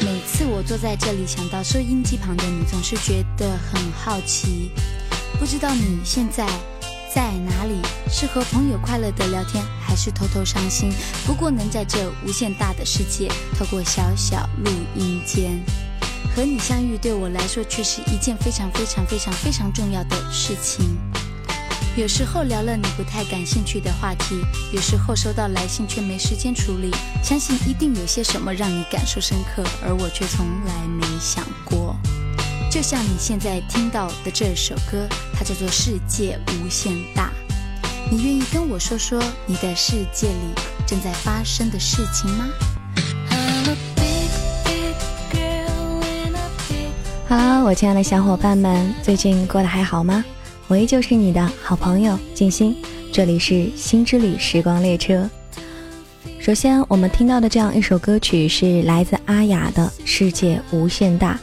每次我坐在这里，想到收音机旁的你，总是觉得很好奇。不知道你现在在哪里？是和朋友快乐的聊天，还是偷偷伤心？不过能在这无限大的世界，透过小小录音间和你相遇，对我来说却是一件非常非常非常非常重要的事情。有时候聊了你不太感兴趣的话题，有时候收到来信却没时间处理。相信一定有些什么让你感受深刻，而我却从来没想过。就像你现在听到的这首歌，它叫做《世界无限大》。你愿意跟我说说你的世界里正在发生的事情吗？Hello，我亲爱的小伙伴们，最近过得还好吗？我依旧是你的好朋友静心，这里是心之旅时光列车。首先，我们听到的这样一首歌曲是来自阿雅的《世界无限大》，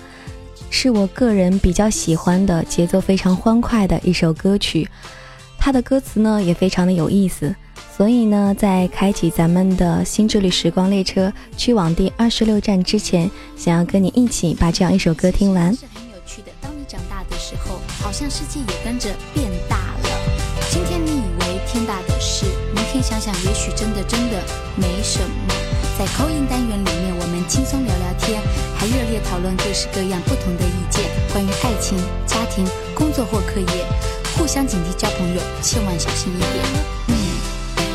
是我个人比较喜欢的节奏非常欢快的一首歌曲。它的歌词呢也非常的有意思，所以呢，在开启咱们的新之旅时光列车去往第二十六站之前，想要跟你一起把这样一首歌听完。是很有趣的。当你长大的时候好像世界也跟着变大了。今天你以为天大的事，明天想想，也许真的真的没什么。在口音单元里面，我们轻松聊聊天，还热烈讨论各式各样不同的意见，关于爱情、家庭、工作或课业，互相警惕交朋友，千万小心一点。嗯，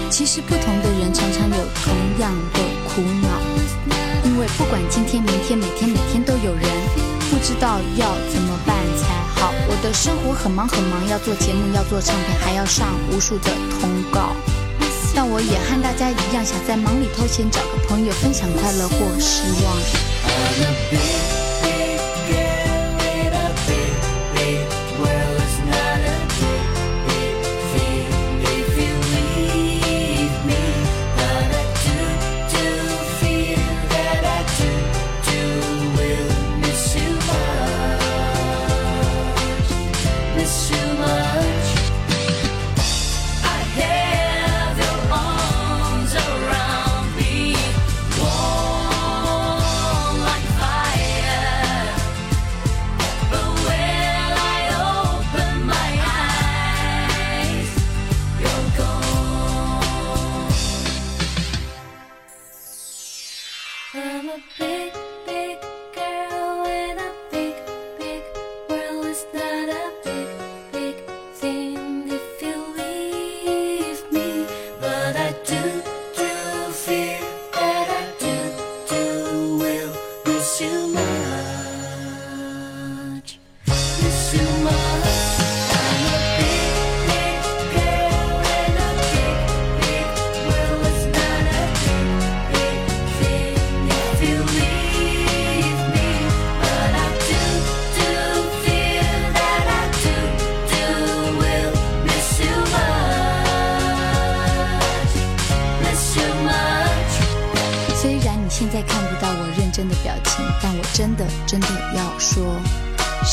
其实不同的人常常有同样的苦恼，因为不管今天、明天、每天、每天都有人不知道要怎么办才。好，我的生活很忙很忙，要做节目，要做唱片，还要上无数的通告。但我也和大家一样，想在忙里偷闲，找个朋友分享快乐或失望。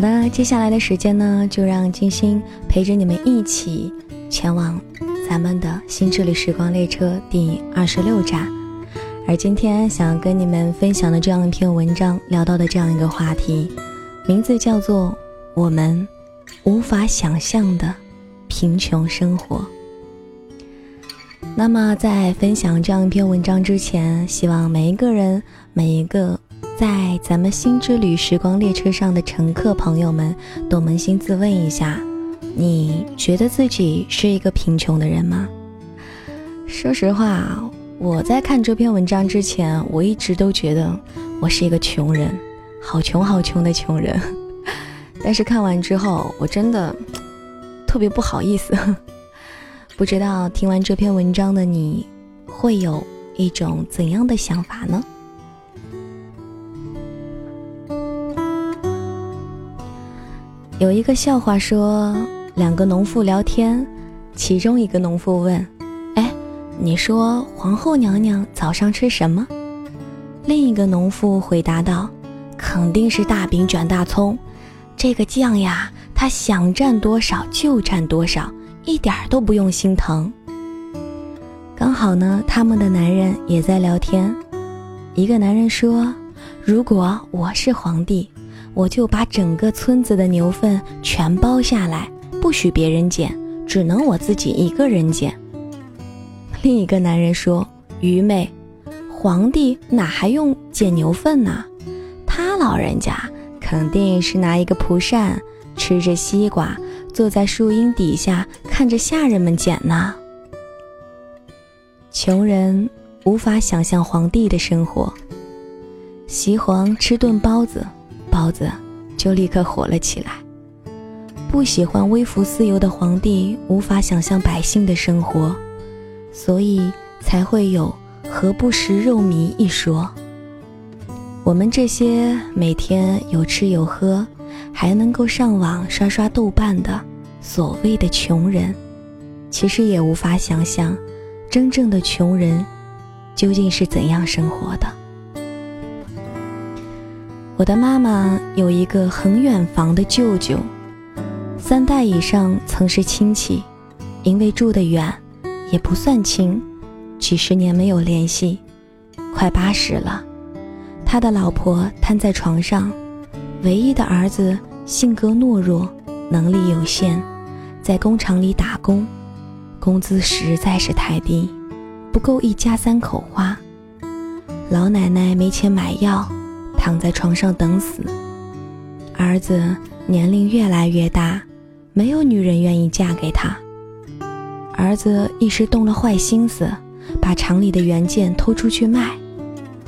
好的，接下来的时间呢，就让金星陪着你们一起前往咱们的新之旅时光列车第二十六站。而今天想要跟你们分享的这样一篇文章，聊到的这样一个话题，名字叫做《我们无法想象的贫穷生活》。那么，在分享这样一篇文章之前，希望每一个人，每一个。在咱们新之旅时光列车上的乘客朋友们，都扪心自问一下：你觉得自己是一个贫穷的人吗？说实话，我在看这篇文章之前，我一直都觉得我是一个穷人，好穷好穷的穷人。但是看完之后，我真的特别不好意思。不知道听完这篇文章的你，会有一种怎样的想法呢？有一个笑话说，两个农妇聊天，其中一个农妇问：“哎，你说皇后娘娘早上吃什么？”另一个农妇回答道：“肯定是大饼卷大葱，这个酱呀，她想蘸多少就蘸多少，一点都不用心疼。”刚好呢，他们的男人也在聊天。一个男人说：“如果我是皇帝。”我就把整个村子的牛粪全包下来，不许别人捡，只能我自己一个人捡。另一个男人说：“愚昧，皇帝哪还用捡牛粪呢？他老人家肯定是拿一个蒲扇，吃着西瓜，坐在树荫底下看着下人们捡呢。”穷人无法想象皇帝的生活。席皇吃顿包子。包子就立刻火了起来。不喜欢微服私游的皇帝无法想象百姓的生活，所以才会有“何不食肉糜”一说。我们这些每天有吃有喝，还能够上网刷刷豆瓣的所谓的穷人，其实也无法想象真正的穷人究竟是怎样生活的。我的妈妈有一个很远房的舅舅，三代以上曾是亲戚，因为住得远，也不算亲，几十年没有联系，快八十了。他的老婆瘫在床上，唯一的儿子性格懦弱，能力有限，在工厂里打工，工资实在是太低，不够一家三口花。老奶奶没钱买药。躺在床上等死，儿子年龄越来越大，没有女人愿意嫁给他。儿子一时动了坏心思，把厂里的原件偷出去卖，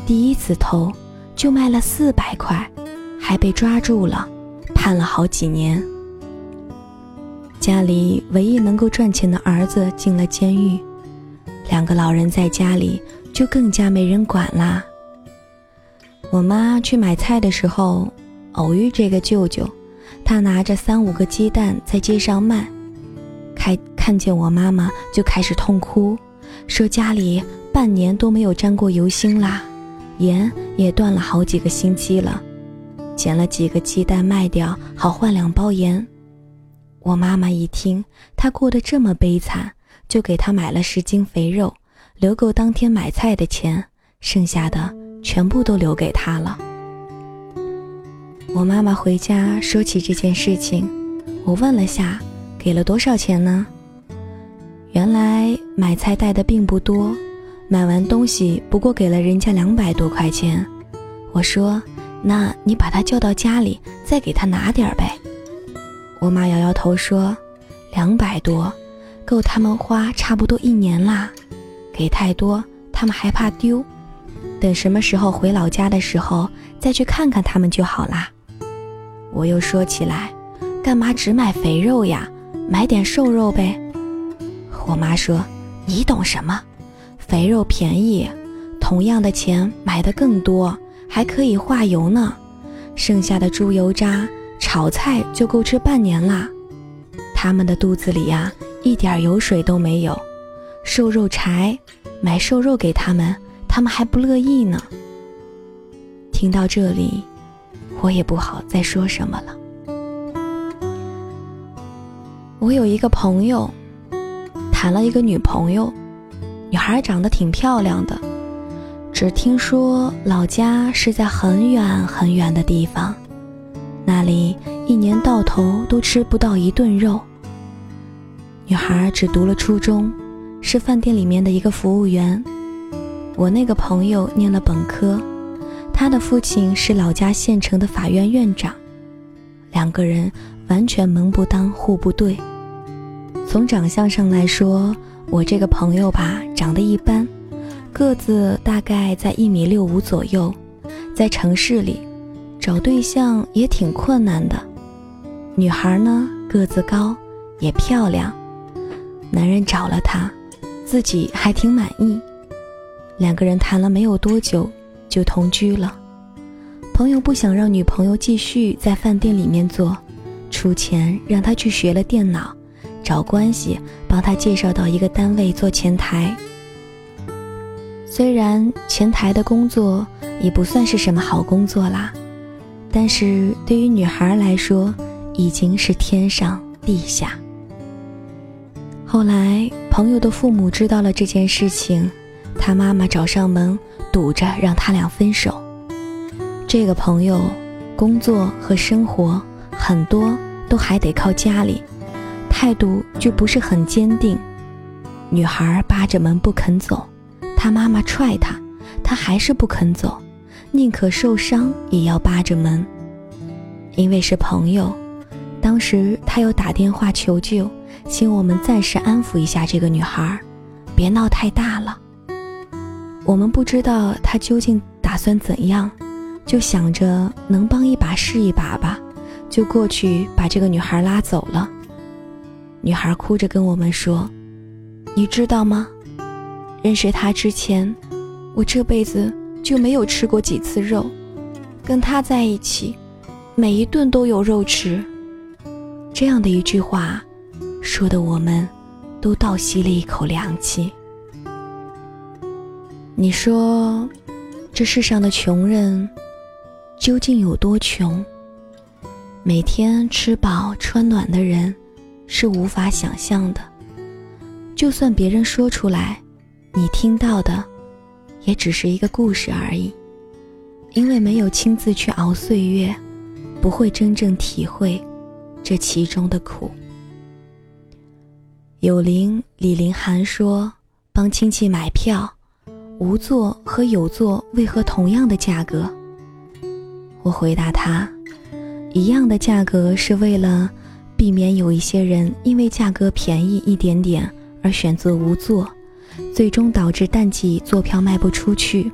第一次偷就卖了四百块，还被抓住了，判了好几年。家里唯一能够赚钱的儿子进了监狱，两个老人在家里就更加没人管啦。我妈去买菜的时候，偶遇这个舅舅，他拿着三五个鸡蛋在街上卖，开看见我妈妈就开始痛哭，说家里半年都没有沾过油星啦，盐也断了好几个星期了，捡了几个鸡蛋卖掉，好换两包盐。我妈妈一听他过得这么悲惨，就给他买了十斤肥肉，留够当天买菜的钱，剩下的。全部都留给他了。我妈妈回家说起这件事情，我问了下，给了多少钱呢？原来买菜带的并不多，买完东西不过给了人家两百多块钱。我说：“那你把他叫到家里，再给他拿点呗。”我妈摇摇头说：“两百多，够他们花差不多一年啦，给太多，他们还怕丢。”等什么时候回老家的时候，再去看看他们就好啦。我又说起来，干嘛只买肥肉呀？买点瘦肉呗。我妈说：“你懂什么？肥肉便宜，同样的钱买的更多，还可以化油呢。剩下的猪油渣炒菜就够吃半年啦。他们的肚子里呀，一点油水都没有。瘦肉柴，买瘦肉给他们。”他们还不乐意呢。听到这里，我也不好再说什么了。我有一个朋友，谈了一个女朋友，女孩长得挺漂亮的，只听说老家是在很远很远的地方，那里一年到头都吃不到一顿肉。女孩只读了初中，是饭店里面的一个服务员。我那个朋友念了本科，他的父亲是老家县城的法院院长，两个人完全门不当户不对。从长相上来说，我这个朋友吧，长得一般，个子大概在一米六五左右，在城市里找对象也挺困难的。女孩呢，个子高，也漂亮，男人找了她，自己还挺满意。两个人谈了没有多久，就同居了。朋友不想让女朋友继续在饭店里面做，出钱让她去学了电脑，找关系帮她介绍到一个单位做前台。虽然前台的工作也不算是什么好工作啦，但是对于女孩来说已经是天上地下。后来朋友的父母知道了这件事情。他妈妈找上门，堵着让他俩分手。这个朋友，工作和生活很多都还得靠家里，态度就不是很坚定。女孩扒着门不肯走，他妈妈踹他，他还是不肯走，宁可受伤也要扒着门。因为是朋友，当时他又打电话求救，请我们暂时安抚一下这个女孩，别闹太大了。我们不知道他究竟打算怎样，就想着能帮一把是一把吧，就过去把这个女孩拉走了。女孩哭着跟我们说：“你知道吗？认识他之前，我这辈子就没有吃过几次肉，跟他在一起，每一顿都有肉吃。”这样的一句话，说的我们都倒吸了一口凉气。你说，这世上的穷人究竟有多穷？每天吃饱穿暖的人是无法想象的。就算别人说出来，你听到的也只是一个故事而已。因为没有亲自去熬岁月，不会真正体会这其中的苦。有灵李林涵说：“帮亲戚买票。”无座和有座为何同样的价格？我回答他：一样的价格是为了避免有一些人因为价格便宜一点点而选择无座，最终导致淡季座票卖不出去。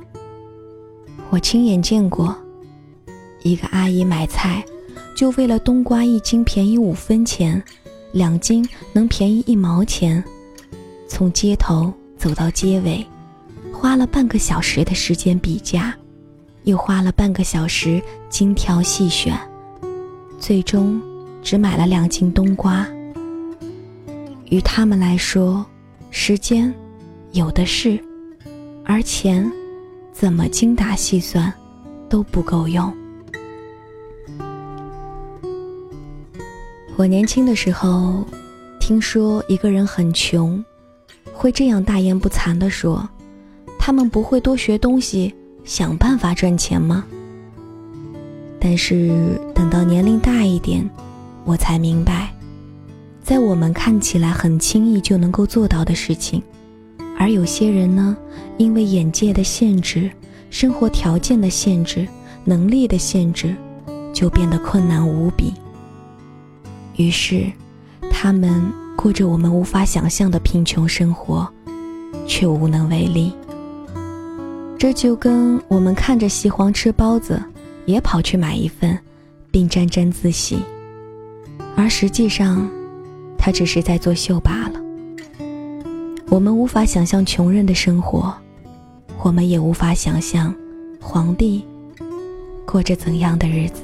我亲眼见过，一个阿姨买菜，就为了冬瓜一斤便宜五分钱，两斤能便宜一毛钱，从街头走到街尾。花了半个小时的时间比价，又花了半个小时精挑细选，最终只买了两斤冬瓜。于他们来说，时间有的是，而钱怎么精打细算都不够用。我年轻的时候，听说一个人很穷，会这样大言不惭地说。他们不会多学东西，想办法赚钱吗？但是等到年龄大一点，我才明白，在我们看起来很轻易就能够做到的事情，而有些人呢，因为眼界的限制、生活条件的限制、能力的限制，就变得困难无比。于是，他们过着我们无法想象的贫穷生活，却无能为力。这就跟我们看着西皇吃包子，也跑去买一份，并沾沾自喜，而实际上，他只是在作秀罢了。我们无法想象穷人的生活，我们也无法想象皇帝过着怎样的日子。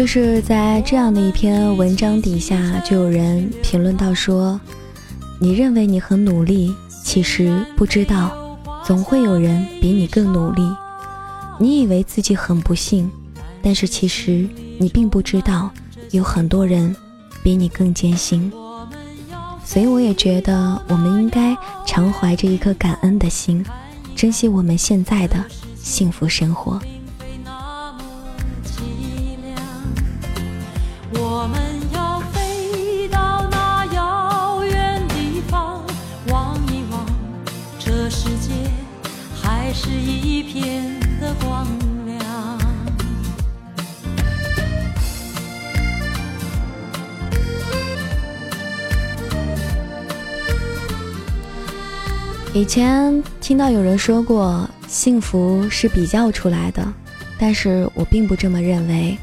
就是在这样的一篇文章底下，就有人评论到说。你认为你很努力，其实不知道总会有人比你更努力。你以为自己很不幸，但是其实你并不知道，有很多人比你更艰辛。所以我也觉得，我们应该常怀着一颗感恩的心，珍惜我们现在的幸福生活。我们要飞到那遥远地方，望一望，这世界还是一片的光亮。以前听到有人说过，幸福是比较出来的，但是我并不这么认为。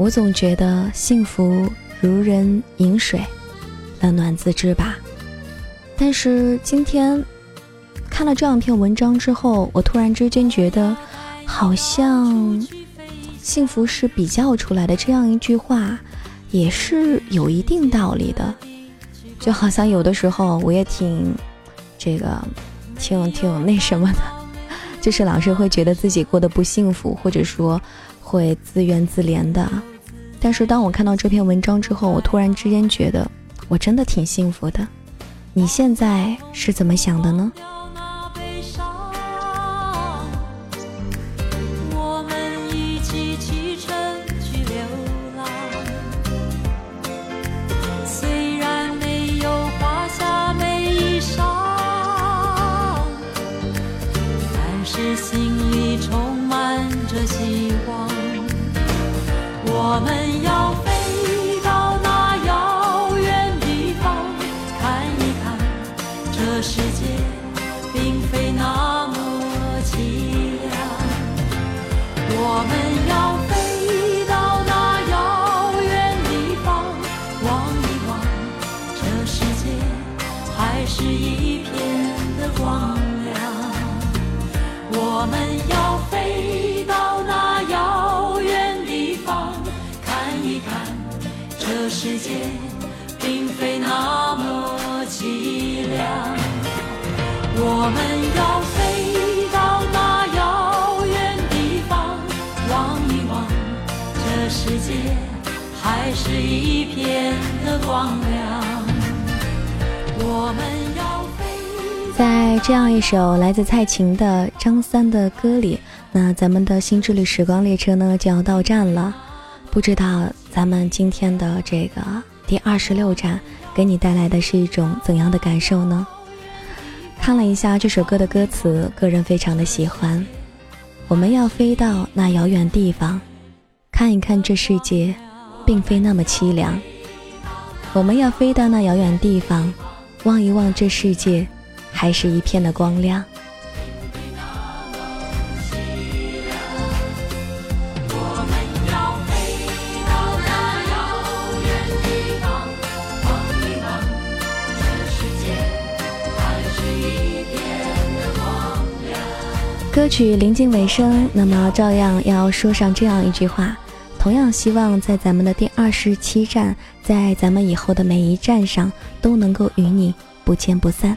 我总觉得幸福如人饮水，冷暖自知吧。但是今天看了这样一篇文章之后，我突然之间觉得，好像幸福是比较出来的这样一句话，也是有一定道理的。就好像有的时候我也挺这个，挺挺那什么的，就是老是会觉得自己过得不幸福，或者说会自怨自怜的。但是当我看到这篇文章之后，我突然之间觉得，我真的挺幸福的。你现在是怎么想的呢？我们一起还是一片的光亮。在这样一首来自蔡琴的张三的歌里，那咱们的新之旅时光列车呢就要到站了。不知道咱们今天的这个第二十六站，给你带来的是一种怎样的感受呢？看了一下这首歌的歌词，个人非常的喜欢。我们要飞到那遥远地方，看一看这世界，并非那么凄凉。我们要飞到那遥远地方，望一望这世界，还是一片的光亮。歌曲临近尾声，那么照样要说上这样一句话：同样希望在咱们的第二十七站，在咱们以后的每一站上，都能够与你不见不散。